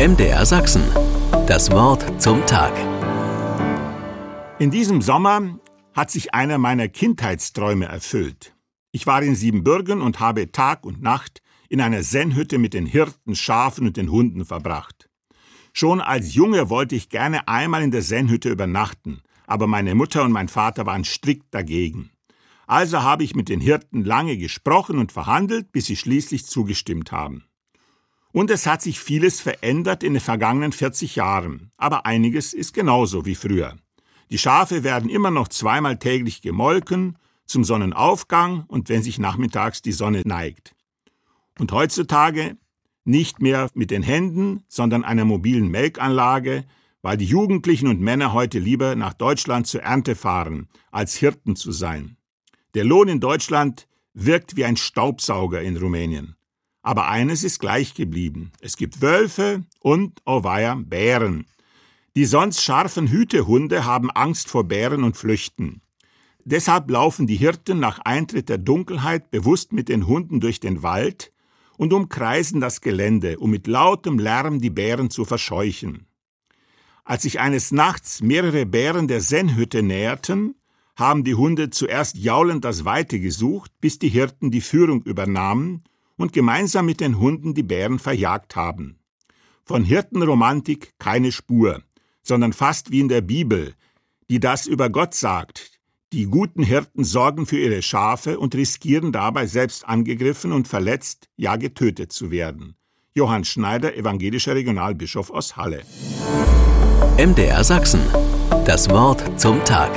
MDR Sachsen. Das Wort zum Tag. In diesem Sommer hat sich einer meiner Kindheitsträume erfüllt. Ich war in Siebenbürgen und habe Tag und Nacht in einer Sennhütte mit den Hirten, Schafen und den Hunden verbracht. Schon als Junge wollte ich gerne einmal in der Sennhütte übernachten, aber meine Mutter und mein Vater waren strikt dagegen. Also habe ich mit den Hirten lange gesprochen und verhandelt, bis sie schließlich zugestimmt haben. Und es hat sich vieles verändert in den vergangenen 40 Jahren, aber einiges ist genauso wie früher. Die Schafe werden immer noch zweimal täglich gemolken, zum Sonnenaufgang und wenn sich nachmittags die Sonne neigt. Und heutzutage nicht mehr mit den Händen, sondern einer mobilen Melkanlage, weil die Jugendlichen und Männer heute lieber nach Deutschland zur Ernte fahren, als Hirten zu sein. Der Lohn in Deutschland wirkt wie ein Staubsauger in Rumänien. Aber eines ist gleich geblieben. Es gibt Wölfe und, oh weia, Bären. Die sonst scharfen Hütehunde haben Angst vor Bären und flüchten. Deshalb laufen die Hirten nach Eintritt der Dunkelheit bewusst mit den Hunden durch den Wald und umkreisen das Gelände, um mit lautem Lärm die Bären zu verscheuchen. Als sich eines Nachts mehrere Bären der Sennhütte näherten, haben die Hunde zuerst jaulend das Weite gesucht, bis die Hirten die Führung übernahmen und gemeinsam mit den Hunden die Bären verjagt haben. Von Hirtenromantik keine Spur sondern fast wie in der Bibel, die das über Gott sagt. Die guten Hirten sorgen für ihre Schafe und riskieren dabei selbst angegriffen und verletzt, ja getötet zu werden. Johann Schneider, evangelischer Regionalbischof aus Halle. MDR Sachsen. Das Wort zum Tag.